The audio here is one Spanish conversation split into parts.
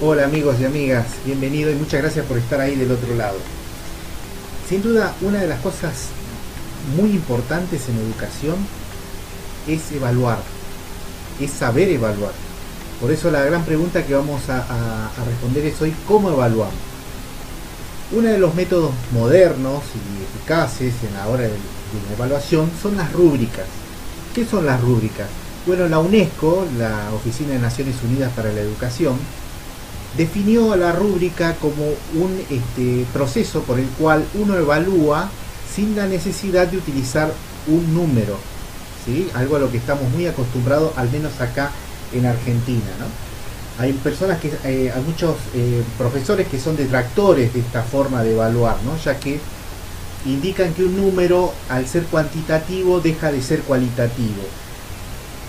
Hola amigos y amigas, bienvenido y muchas gracias por estar ahí del otro lado. Sin duda, una de las cosas muy importantes en educación es evaluar, es saber evaluar. Por eso la gran pregunta que vamos a, responder es hoy, ¿cómo evaluamos? Uno de los métodos modernos y eficaces en la hora de, la evaluación son las rúbricas. ¿Qué son las rúbricas? Bueno, la UNESCO, la Oficina de Naciones Unidas para la Educación, definió la rúbrica como un este, proceso por el cual uno evalúa sin la necesidad de utilizar un número, ¿sí? algo a lo que estamos muy acostumbrados, al menos acá en Argentina. Hay personas que, eh, hay muchos eh, profesores que son detractores de esta forma de evaluar, ¿no? ya que indican que un número, al ser cuantitativo, deja de ser cualitativo.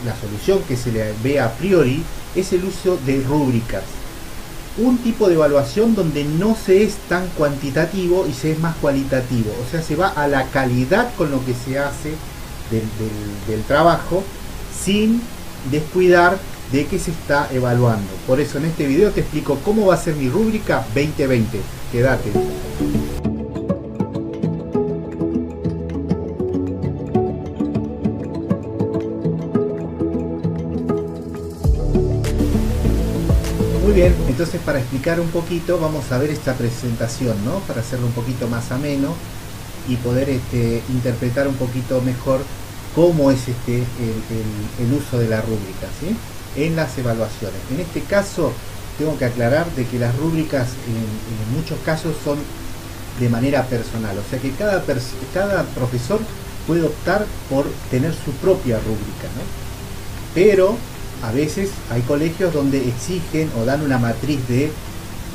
La solución que se le ve a priori es el uso de rúbricas un tipo de evaluación donde no se es tan cuantitativo y se es más cualitativo. O sea, se va a la calidad con lo que se hace del, trabajo sin descuidar de qué se está evaluando. Por eso en este video te explico cómo va a ser mi rúbrica 2020. Quédate. Bien, entonces para explicar un poquito vamos a ver esta presentación, ¿no? Para hacerlo un poquito más ameno y poder este, interpretar un poquito mejor cómo es este, el, uso de la rúbrica. En las evaluaciones. En este caso tengo que aclarar de que las rúbricas en, muchos casos son de manera personal, o sea que cada, cada profesor puede optar por tener su propia rúbrica, ¿no? Pero a veces hay colegios donde exigen o dan una matriz de,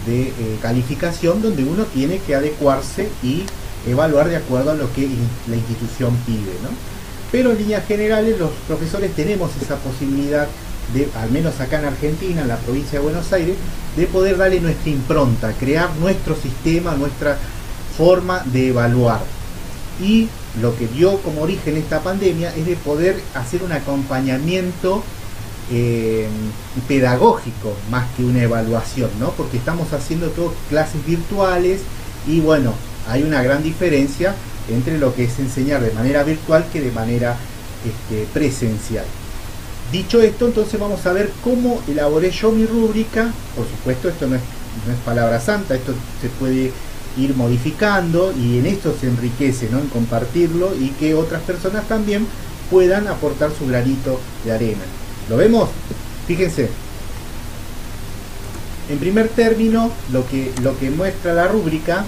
de eh, calificación donde uno tiene que adecuarse y evaluar de acuerdo a lo que la institución pide. ¿no? Pero en líneas generales los profesores tenemos esa posibilidad de, al menos acá en Argentina, en la provincia de Buenos Aires, de poder darle nuestra impronta, crear nuestro sistema, nuestra forma de evaluar. Y lo que dio como origen esta pandemia es de poder hacer un acompañamiento eh, pedagógico más que una evaluación, ¿no? Porque estamos haciendo todo clases virtuales y bueno, hay una gran diferencia entre lo que es enseñar de manera virtual que de manera este, presencial. Dicho esto, entonces vamos a ver cómo elaboré yo mi rúbrica. Por supuesto, esto no es, no es palabra santa, esto se puede ir modificando y en esto se enriquece, ¿no? En compartirlo y que otras personas también puedan aportar su granito de arena. ¿Lo vemos? Fíjense. En primer término, lo que, lo que muestra la rúbrica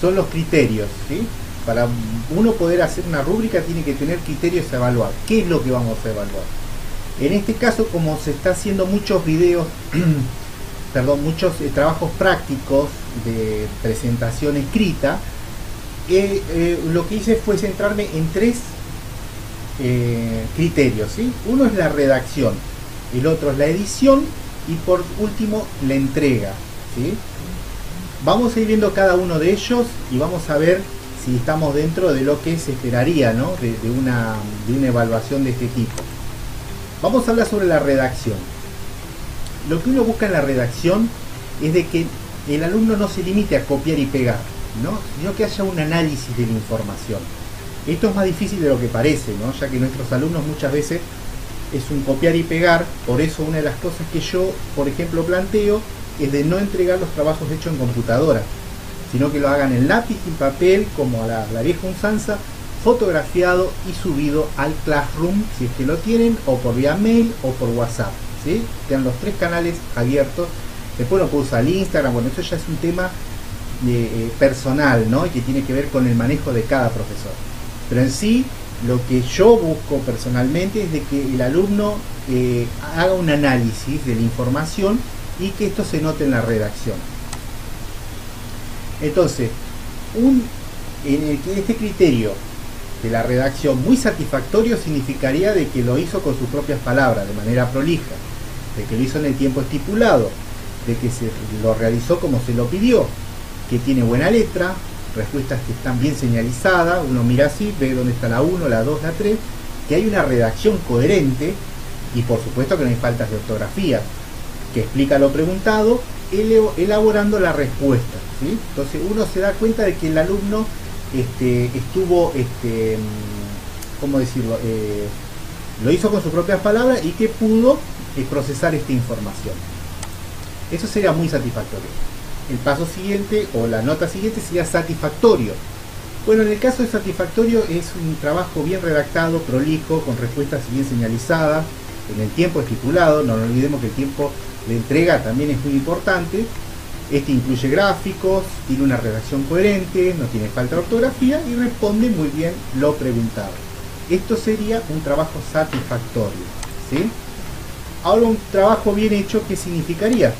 son los criterios. ¿sí? Para uno poder hacer una rúbrica tiene que tener criterios a evaluar. ¿Qué es lo que vamos a evaluar? En este caso, como se está haciendo muchos videos, perdón, muchos eh, trabajos prácticos de presentación escrita, eh, eh, lo que hice fue centrarme en tres eh, criterios. ¿sí? Uno es la redacción, el otro es la edición y por último la entrega. Vamos a ir viendo cada uno de ellos y vamos a ver si estamos dentro de lo que se esperaría de, una, de una evaluación de este tipo. Vamos a hablar sobre la redacción. Lo que uno busca en la redacción es de que el alumno no se limite a copiar y pegar, ¿no? sino que haya un análisis de la información esto es más difícil de lo que parece, ¿no? ya que nuestros alumnos muchas veces es un copiar y pegar, por eso una de las cosas que yo, por ejemplo, planteo es de no entregar los trabajos hechos en computadora, sino que lo hagan en lápiz y papel, como a la, vieja usanza, fotografiado y subido al Classroom, si es que lo tienen, o por vía mail o por WhatsApp. ¿sí? Tengan los tres canales abiertos. Después uno puede usar Instagram, bueno, eso ya es un tema de, eh, personal, ¿no? Y que tiene que ver con el manejo de cada profesor. Pero en sí, lo que yo busco personalmente es de que el alumno eh, haga un análisis de la información y que esto se note en la redacción. Entonces, en este criterio de la redacción muy satisfactorio significaría de que lo hizo con sus propias palabras, de manera prolija, de que lo hizo en el tiempo estipulado, de que se lo realizó como se lo pidió, que tiene buena letra, respuestas que están bien señalizadas, uno mira así, ve dónde está la 1, la 2, la 3, que hay una redacción coherente y por supuesto que no hay faltas de ortografía. que explica lo preguntado, elaborando la respuesta. Entonces uno se da cuenta de que el alumno este, estuvo, este, ¿cómo decirlo? Eh, lo hizo con sus propias palabras y que pudo eh, procesar esta información. Eso sería muy satisfactorio. El paso siguiente o la nota siguiente sería satisfactorio. Bueno, en el caso de satisfactorio es un trabajo bien redactado, prolijo, con respuestas bien señalizadas, en el tiempo estipulado, no olvidemos que el tiempo de entrega también es muy importante. Este incluye gráficos, tiene una redacción coherente, no tiene falta de ortografía y responde muy bien lo preguntado. Esto sería un trabajo satisfactorio. ¿sí? Ahora un trabajo bien hecho, ¿qué significaría?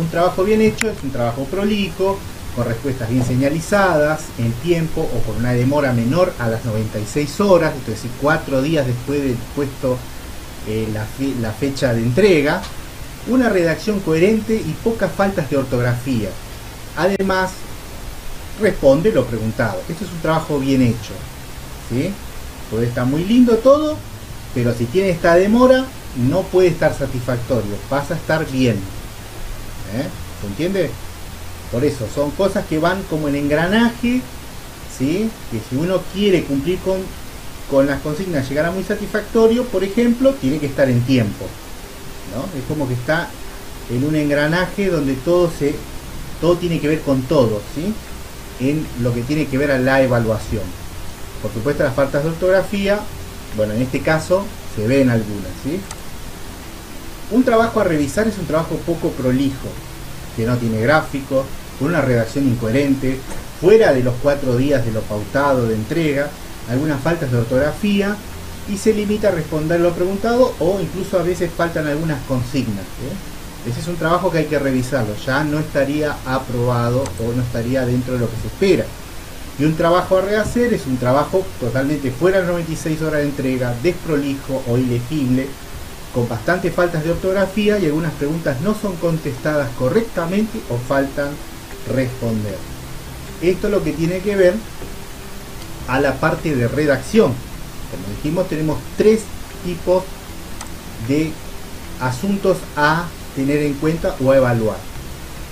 Un trabajo bien hecho es un trabajo prolijo, con respuestas bien señalizadas, en tiempo o con una demora menor a las 96 horas, es decir, cuatro días después del puesto eh, la, fecha de entrega, una redacción coherente y pocas faltas de ortografía. Además, responde lo preguntado. Esto es un trabajo bien hecho. ¿sí? Puede estar muy lindo todo, pero si tiene esta demora, no puede estar satisfactorio. Pasa a estar bien. ¿Eh? ¿Se entiende? Por eso, son cosas que van como en engranaje, ¿sí? que si uno quiere cumplir con, con las consignas, llegar a muy satisfactorio, por ejemplo, tiene que estar en tiempo. ¿no? Es como que está en un engranaje donde todo, se, todo tiene que ver con todo, ¿sí? en lo que tiene que ver a la evaluación. Por supuesto, las faltas de ortografía, bueno, en este caso se ven algunas. ¿sí? Un trabajo a revisar es un trabajo poco prolijo, que no tiene gráficos, con una redacción incoherente, fuera de los cuatro días de lo pautado de entrega, algunas faltas de ortografía y se limita a responder lo preguntado o incluso a veces faltan algunas consignas. ¿eh? Ese es un trabajo que hay que revisarlo, ya no estaría aprobado o no estaría dentro de lo que se espera. Y un trabajo a rehacer es un trabajo totalmente fuera de 96 horas de entrega, desprolijo o ilegible, con bastantes faltas de ortografía y algunas preguntas no son contestadas correctamente o faltan responder. Esto es lo que tiene que ver a la parte de redacción. Como dijimos, tenemos tres tipos de asuntos a tener en cuenta o a evaluar.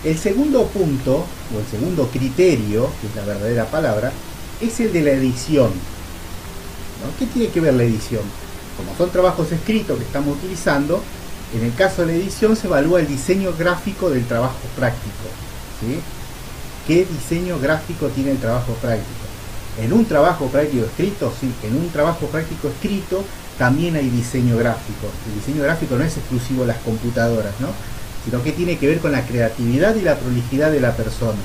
El segundo punto, o el segundo criterio, que es la verdadera palabra, es el de la edición. ¿Qué tiene que ver la edición? Como son trabajos escritos que estamos utilizando, en el caso de la edición se evalúa el diseño gráfico del trabajo práctico. ¿Qué diseño gráfico tiene el trabajo práctico? En un trabajo práctico escrito, sí, en un trabajo práctico escrito también hay diseño gráfico. El diseño gráfico no es exclusivo de las computadoras, ¿no? sino que tiene que ver con la creatividad y la prolijidad de la persona.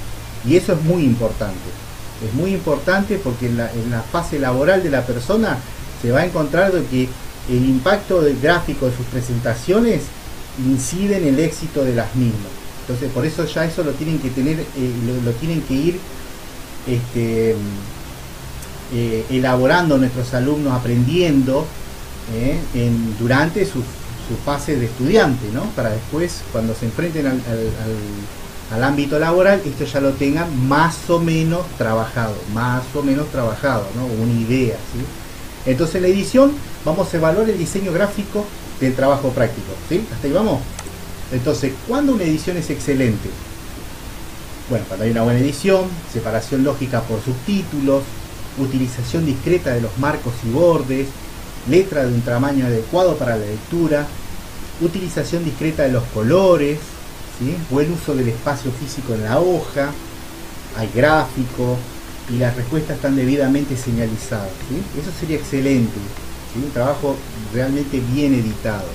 Y eso es muy importante. Es muy importante porque en la fase laboral de la persona se va a encontrar de que el impacto del gráfico de sus presentaciones incide en el éxito de las mismas. Entonces, por eso ya eso lo tienen que tener, eh, lo, tienen que ir este, eh, elaborando nuestros alumnos, aprendiendo eh, durante su, fase de estudiante, ¿no? Para después, cuando se enfrenten al, al, ámbito laboral, esto ya lo tengan más o menos trabajado, más o menos trabajado, ¿no? Una idea, ¿sí? Entonces, en la edición vamos a evaluar el diseño gráfico del trabajo práctico, ¿sí? ¿Hasta ahí vamos? Entonces, ¿cuándo una edición es excelente? Bueno, cuando hay una buena edición, separación lógica por subtítulos, utilización discreta de los marcos y bordes, letra de un tamaño adecuado para la lectura, utilización discreta de los colores, buen uso del espacio físico en la hoja, hay gráfico y las respuestas están debidamente señalizadas. Eso sería excelente, un trabajo realmente bien editado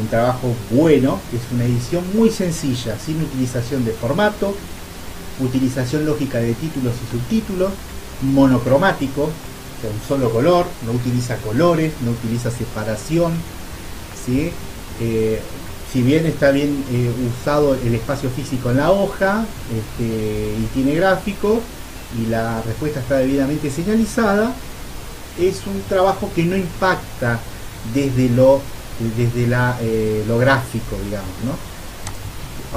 un trabajo bueno, que es una edición muy sencilla, sin utilización de formato, utilización lógica de títulos y subtítulos, monocromático, un solo color, no utiliza colores, no utiliza separación, ¿sí? Eh, si bien está bien eh, usado el espacio físico en la hoja este, y tiene gráfico y la respuesta está debidamente señalizada, es un trabajo que no impacta desde lo desde la, eh, lo gráfico, digamos, ¿no?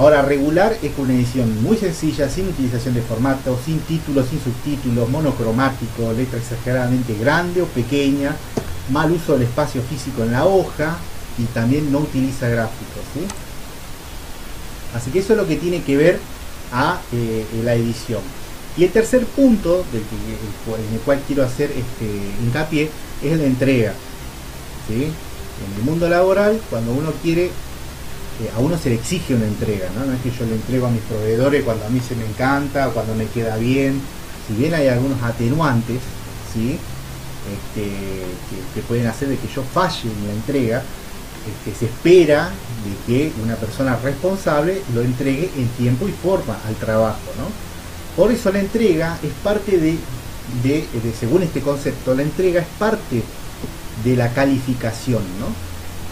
Ahora, regular es una edición muy sencilla, sin utilización de formato, sin títulos, sin subtítulos, monocromático, letra exageradamente grande o pequeña, mal uso del espacio físico en la hoja, y también no utiliza gráficos. Así que eso es lo que tiene que ver a eh, la edición. Y el tercer punto del en el cual quiero hacer este hincapié es la entrega. ¿sí? En el mundo laboral, cuando uno quiere, eh, a uno se le exige una entrega, ¿no? no es que yo le entrego a mis proveedores cuando a mí se me encanta, cuando me queda bien. Si bien hay algunos atenuantes, ¿sí? Este, que, pueden hacer de que yo falle en la entrega, este, se espera de que una persona responsable lo entregue en tiempo y forma al trabajo. ¿no? Por eso la entrega es parte de, de, según este concepto, la entrega es parte de la calificación. ¿no?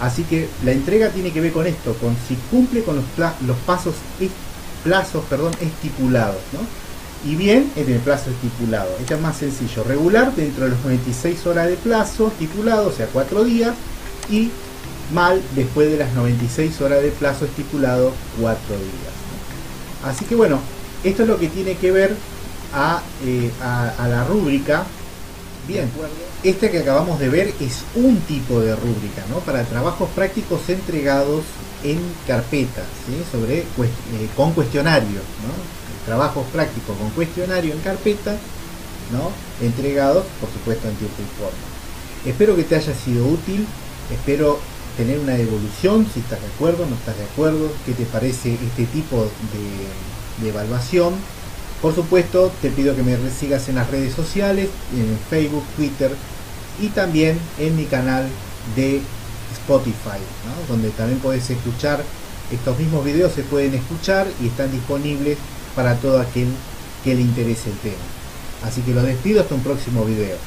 Así que la entrega tiene que ver con esto, con si cumple con los, los plazos perdón, estipulados. ¿no? y bien en el plazo estipulado. Esto es más sencillo, regular dentro de los 96 horas de plazo estipulado, o sea, 4 días, y mal después de las 96 horas de plazo estipulado, 4 días. Así que bueno, esto es lo que tiene que ver eh, a, la rúbrica. Bien, este que acabamos de ver es un tipo de rúbrica, ¿no? Para trabajos prácticos entregados en carpetas, sobre, eh, con cuestionario, ¿no? trabajos prácticos con cuestionario en carpeta, ¿no? entregados, por supuesto, en tiempo y forma. Espero que te haya sido útil, espero tener una devolución, si estás de acuerdo, no estás de acuerdo, qué te parece este tipo de, de evaluación. Por supuesto, te pido que me sigas en las redes sociales, en Facebook, Twitter y también en mi canal de Spotify, donde también puedes escuchar estos mismos videos, se pueden escuchar y están disponibles para todo aquel que le interese el tema. Así que lo despido hasta un próximo video.